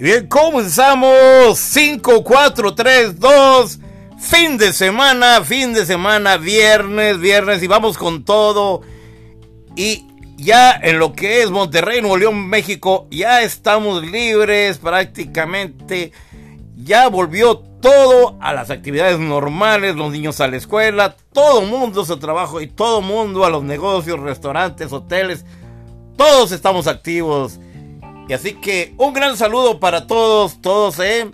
Bien, comenzamos 5, 4, 3, 2. Fin de semana, fin de semana, viernes, viernes y vamos con todo. Y ya en lo que es Monterrey, Nuevo León, México, ya estamos libres prácticamente. Ya volvió todo a las actividades normales, los niños a la escuela, todo mundo su trabajo y todo mundo a los negocios, restaurantes, hoteles. Todos estamos activos. Y así que un gran saludo para todos, todos, ¿eh?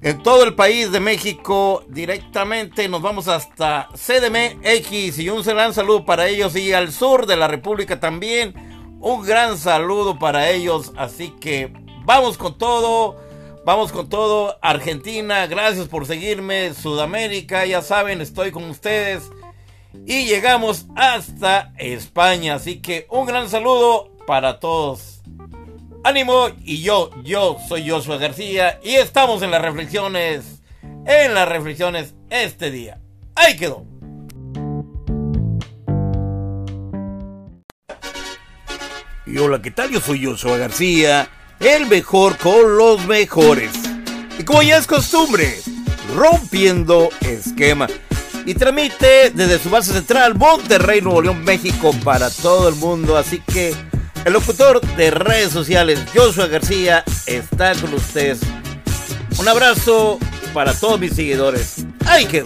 En todo el país de México, directamente nos vamos hasta CDMX y un gran saludo para ellos y al sur de la República también. Un gran saludo para ellos, así que vamos con todo, vamos con todo. Argentina, gracias por seguirme. Sudamérica, ya saben, estoy con ustedes. Y llegamos hasta España, así que un gran saludo para todos. Ánimo y yo, yo soy Joshua García y estamos en las reflexiones, en las reflexiones este día. Ahí quedó. Y hola, ¿qué tal? Yo soy Joshua García, el mejor con los mejores. Y como ya es costumbre, rompiendo esquema. Y tramite desde su base central, Monterrey, Nuevo León, México, para todo el mundo. Así que el locutor de redes sociales, Joshua García, está con ustedes. Un abrazo para todos mis seguidores. ¡Ay, qué!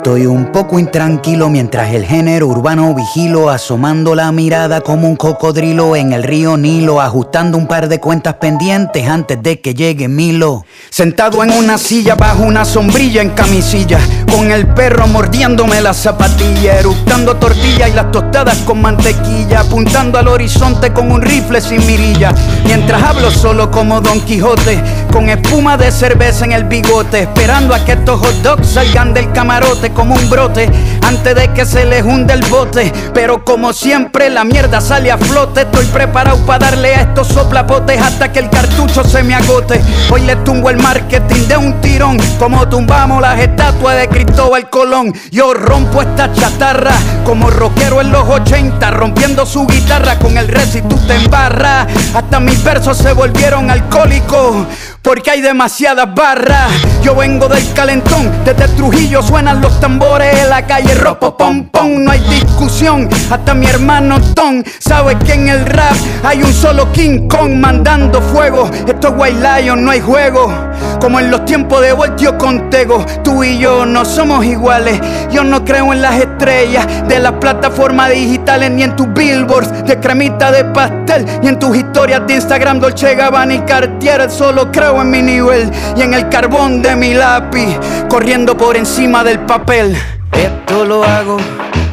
Estoy un poco intranquilo mientras el género urbano vigilo, asomando la mirada como un cocodrilo en el río Nilo, ajustando un par de cuentas pendientes antes de que llegue Milo. Sentado en una silla bajo una sombrilla en camisilla, con el perro mordiéndome la zapatilla, eructando tortilla y las tostadas con mantequilla, apuntando al horizonte con un rifle sin mirilla, mientras hablo solo como Don Quijote, con espuma de cerveza en el bigote, esperando a que estos hot dogs salgan del camarote como un brote antes de que se le hunde el bote. Pero como siempre la mierda sale a flote. Estoy preparado para darle a estos soplapotes hasta que el cartucho se me agote. Hoy le tumbo el marketing de un tirón, como tumbamos las estatuas de Cristóbal Colón. Yo rompo esta chatarra como rockero en los 80, rompiendo su guitarra con el tú te embarras. Hasta mis versos se volvieron alcohólicos porque hay demasiadas barras. Yo vengo del calentón, desde Trujillo suenan los tambores en la calle ropo pom pom, no hay discusión. Hasta mi hermano Tom sabe que en el rap hay un solo King Kong mandando fuego. Esto es White Lion, no hay juego. Como en los tiempos de Voltio Contego, tú y yo no somos iguales. Yo no creo en las estrellas de las plataformas digitales, ni en tus billboards de cremita de pastel, ni en tus historias de Instagram, Dolce Gabbana y Cartier. Solo creo en mi nivel y en el carbón de mi lápiz, corriendo por encima del papel. Esto lo hago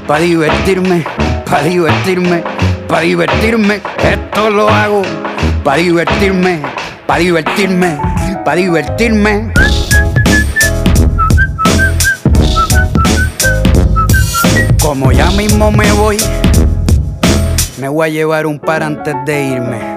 para divertirme, para divertirme, para divertirme. Esto lo hago para divertirme, para divertirme, para divertirme. Como ya mismo me voy, me voy a llevar un par antes de irme.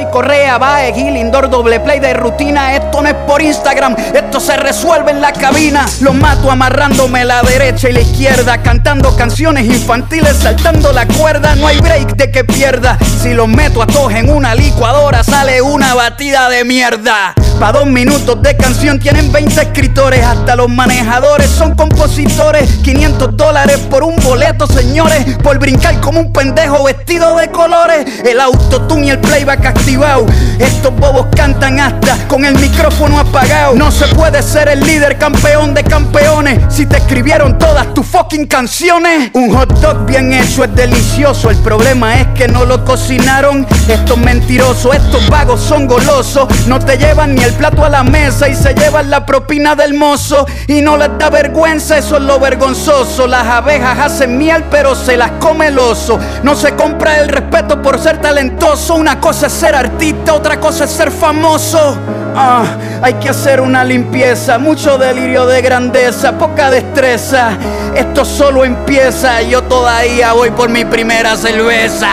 soy Correa, Bae, Gil, Indoor, doble play de rutina. Esto no es por Instagram, esto se resuelve en la cabina. Los mato amarrándome la derecha y la izquierda, cantando canciones infantiles, saltando la cuerda. No hay break de que pierda. Si los meto a todos en una licuadora, sale una batida de mierda. Pa' dos minutos de canción tienen 20 escritores, hasta los manejadores son compositores. 500 dólares por un boleto, señores, por brincar como un pendejo vestido de colores. El autotune y el playback activado. Estos bobos cantan hasta con el micrófono apagado. No se puede ser el líder campeón de campeones si te escribieron todas tus fucking canciones. Un hot dog bien hecho es delicioso. El problema es que no lo cocinaron. Estos mentirosos, estos vagos son golosos. No te llevan ni el plato a la mesa y se llevan la propina del mozo. Y no les da vergüenza, eso es lo vergonzoso. Las abejas hacen miel, pero se las come el oso. No se compra el respeto por ser talentoso. Una cosa es ser artista, otra cosa es ser famoso. Ah, hay que hacer una limpieza, mucho delirio de grandeza, poca destreza. Esto solo empieza, yo todavía voy por mi primera cerveza.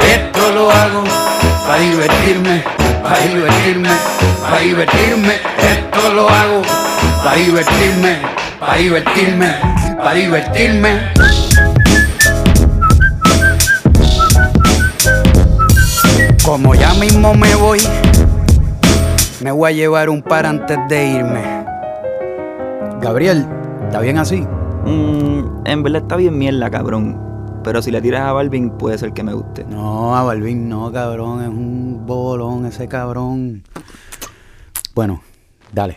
Esto lo hago para divertirme, para divertirme, para divertirme. Esto lo hago para divertirme, para divertirme, para divertirme. Como ya mismo me voy, me voy a llevar un par antes de irme. Gabriel, ¿está bien así? Mm, en verdad está bien mierda, cabrón. Pero si le tiras a Balvin, puede ser que me guste. No, a Balvin no, cabrón. Es un bolón ese cabrón. Bueno, dale.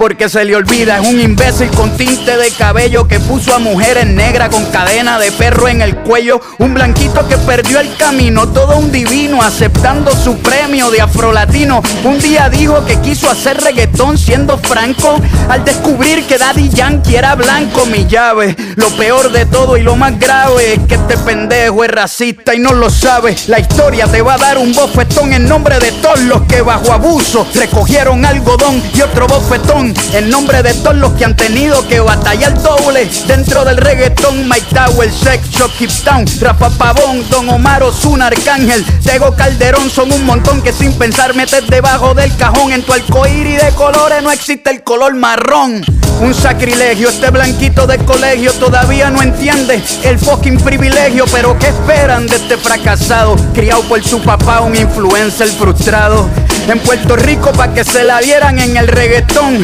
porque se le olvida. Es un imbécil con tinte de cabello que puso a mujeres negras con cadena de perro en el cuello. Un blanquito que perdió el camino, todo un divino aceptando su premio de afrolatino. Un día dijo que quiso hacer reggaetón siendo franco al descubrir que Daddy Yankee era blanco. Mi llave, lo peor de todo y lo más grave es que este pendejo es racista y no lo sabe. La historia te va a dar un bofetón en nombre de todos los que bajo abuso recogieron algodón y otro bofetón en nombre de todos los que han tenido que batallar doble dentro del reggaetón. Mike Tower, Sex Keep Town, Rafa Pavón, Don Omar Ozuna, Arcángel, Tego Calderón son un montón que sin pensar metes debajo del cajón. En tu arcoíris de colores no existe el color marrón. Un sacrilegio, este blanquito de colegio todavía no entiende el fucking privilegio. Pero ¿qué esperan de este fracasado? Criado por su papá, un influencer frustrado. En Puerto Rico pa' que se la dieran en el reggaetón.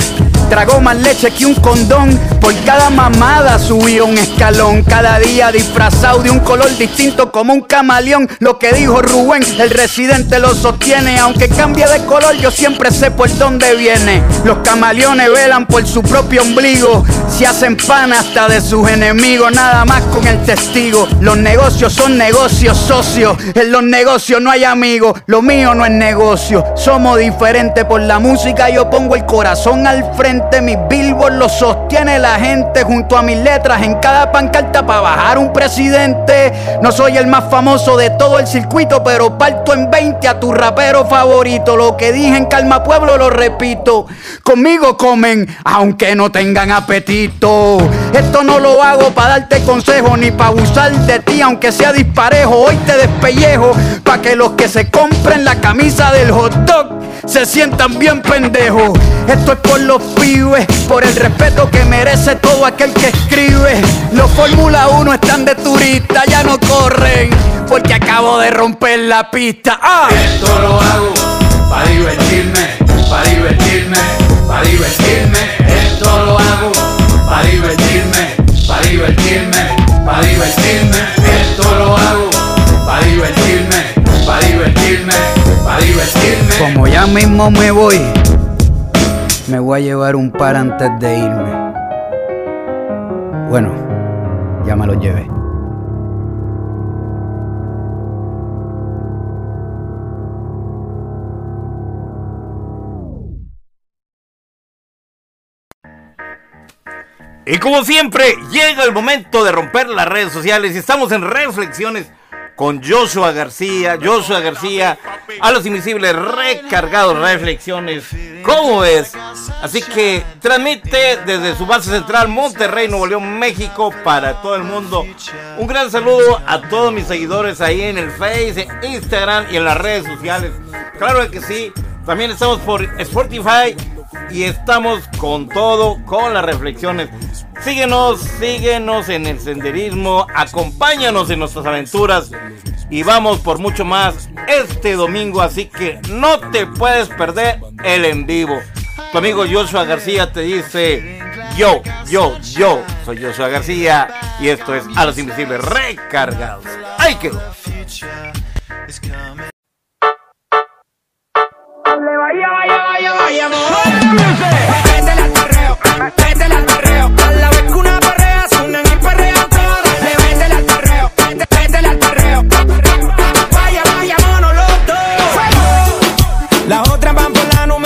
Tragó más leche que un condón. Por cada mamada subió un escalón. Cada día disfrazado de un color distinto como un camaleón. Lo que dijo Rubén, el residente lo sostiene. Aunque cambie de color, yo siempre sé por dónde viene. Los camaleones velan por su propio ombligo. Se hacen pan hasta de sus enemigos. Nada más con el testigo. Los negocios son negocios socios. En los negocios no hay amigos. Lo mío no es negocio. Somos diferentes por la música. Yo pongo el corazón al frente. Mis billboards lo sostiene la gente junto a mis letras en cada pancarta para bajar un presidente. No soy el más famoso de todo el circuito, pero parto en 20 a tu rapero favorito. Lo que dije en Calma Pueblo lo repito. Conmigo comen, aunque no tengan apetito. Esto no lo hago para darte consejo ni para abusar de ti, aunque sea disparejo. Hoy te despellejo para que los que se compren la camisa del hot dog se sientan bien pendejos. Esto es por los pibes, por el respeto que merece todo aquel que escribe. Los Fórmula 1 están de turista, ya no corren, porque acabo de romper la pista. ¡Ah! Esto lo hago Como ya mismo me voy, me voy a llevar un par antes de irme. Bueno, ya me lo llevé. Y como siempre, llega el momento de romper las redes sociales y estamos en reflexiones con Joshua García, Joshua García, a los invisibles recargados reflexiones. ¿Cómo es? Así que transmite desde su base central Monterrey, Nuevo León, México para todo el mundo. Un gran saludo a todos mis seguidores ahí en el Face, en Instagram y en las redes sociales. Claro que sí. También estamos por Spotify y estamos con todo, con las reflexiones. Síguenos, síguenos en el senderismo, acompáñanos en nuestras aventuras y vamos por mucho más este domingo, así que no te puedes perder el en vivo. Tu amigo Joshua García te dice, yo, yo, yo, soy Joshua García y esto es A los Invisibles Recargados. ¡Ay, que! vaya, vaya, vaya, vaya, Napolitano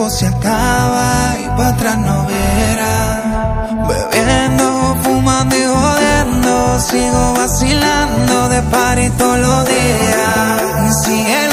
tiempo se acaba y para atrás no verás. Bebiendo, fumando y jodiendo, sigo vacilando de par y todos los días. Y sigue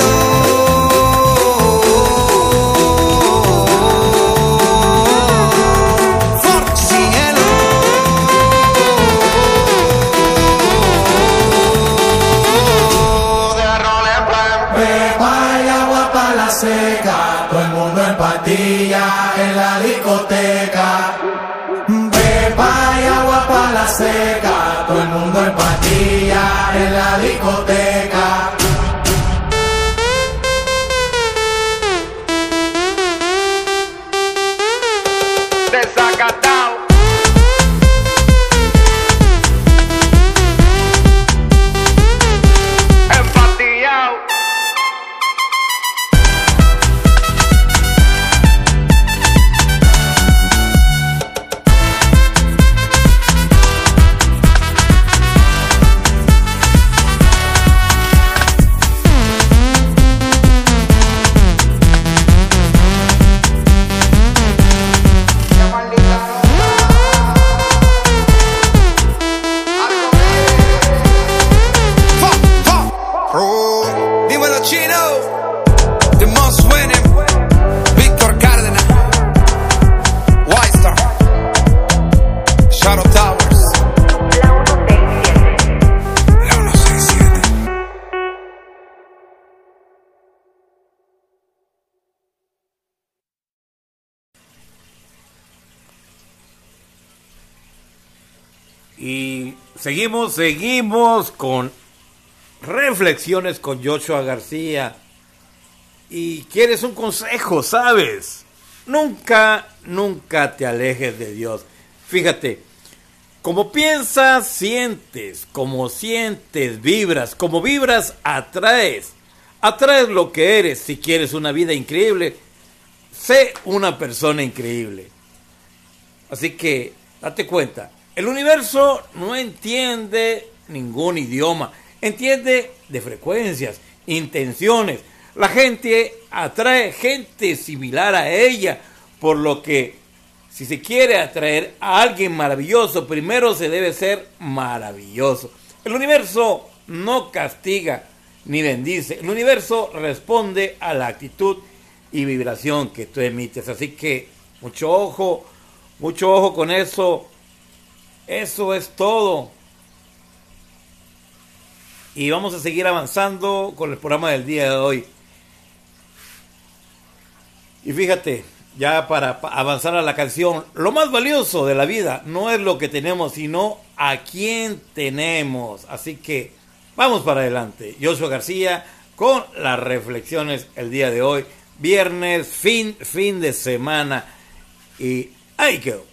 hay agua para la seca, todo el mundo en patilla en la discoteca. Y seguimos, seguimos con reflexiones con Joshua García. Y quieres un consejo, ¿sabes? Nunca, nunca te alejes de Dios. Fíjate, como piensas, sientes, como sientes, vibras, como vibras, atraes. Atraes lo que eres si quieres una vida increíble. Sé una persona increíble. Así que, date cuenta, el universo no entiende ningún idioma, entiende de frecuencias, intenciones. La gente atrae gente similar a ella, por lo que si se quiere atraer a alguien maravilloso, primero se debe ser maravilloso. El universo no castiga ni bendice. El universo responde a la actitud y vibración que tú emites. Así que mucho ojo, mucho ojo con eso eso es todo. Y vamos a seguir avanzando con el programa del día de hoy. Y fíjate, ya para avanzar a la canción, lo más valioso de la vida no es lo que tenemos, sino a quién tenemos. Así que vamos para adelante. Yo soy García con las reflexiones el día de hoy, viernes, fin, fin de semana. Y ahí quedó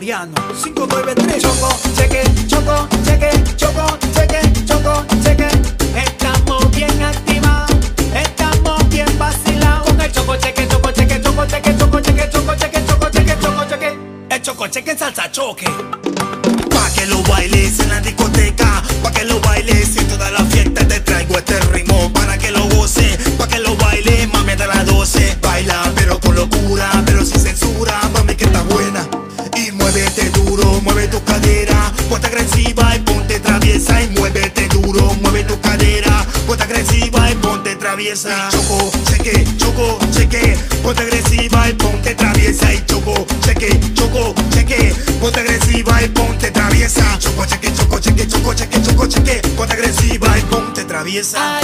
593 Choco, cheque, choco, cheque, ponte agresiva y ponte traviesa. Y choco, cheque, choco, cheque, ponte agresiva y ponte traviesa. Choco, cheque, choco, cheque, choco, cheque, choco, cheque, ponte agresiva y ponte traviesa.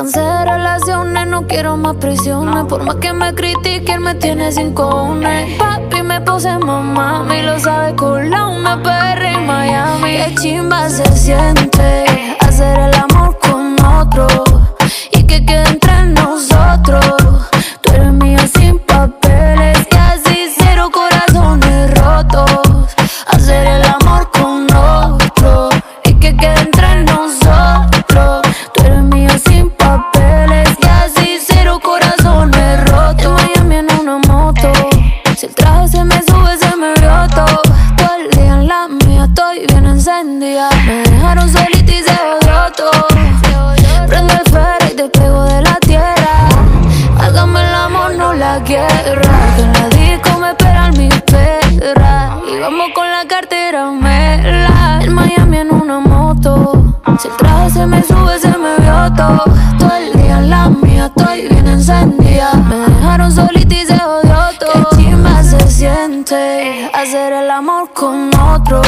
Cansé de relaciones, no quiero más prisiones. Por más que me critique, él me tiene sin cojones. Papi me puse mamá, y lo sabe con la una PR en Miami. Qué chimba se siente hacer el amor con otro y que quede entre nosotros. En una moto. Si el traje se me sube, se me vio todo. Todo el día en la mía estoy bien encendida. Me dejaron solita y se odió todo. Qué chimba se siente hacer el amor con otro.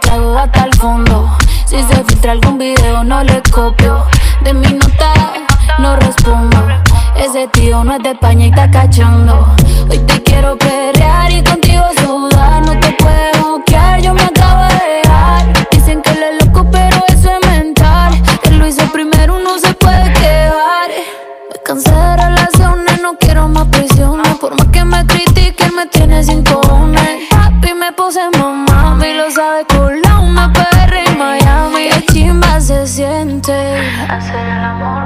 Tragos hasta el fondo. Si se filtra algún video no le copio. De mi nota no respondo. Ese tío no es de España y está cachando. Hoy te quiero perrear y contigo sudar. No te puedes buquear, yo me acabo de dejar. Dicen que él es loco, pero eso es mental. Él lo hizo primero, no se puede quejar. Me cansé de relaciones, no quiero más prisiones. Por más que me critique, él me tiene sin cojones. Papi me puse mamá, y lo sabe hacer el amor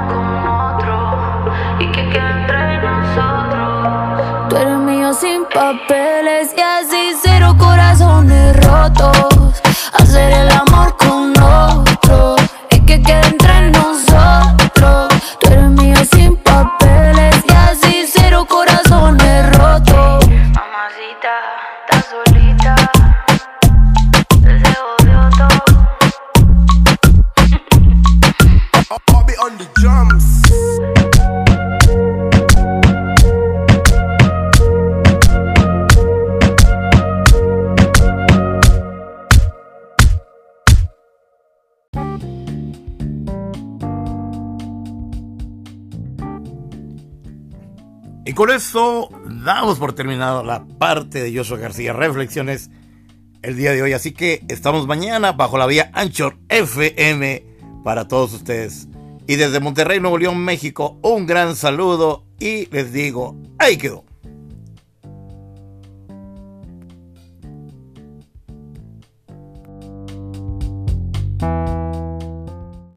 con esto damos por terminado la parte de Joshua García Reflexiones el día de hoy. Así que estamos mañana bajo la vía Anchor FM para todos ustedes. Y desde Monterrey, Nuevo León, México, un gran saludo y les digo, ahí quedó.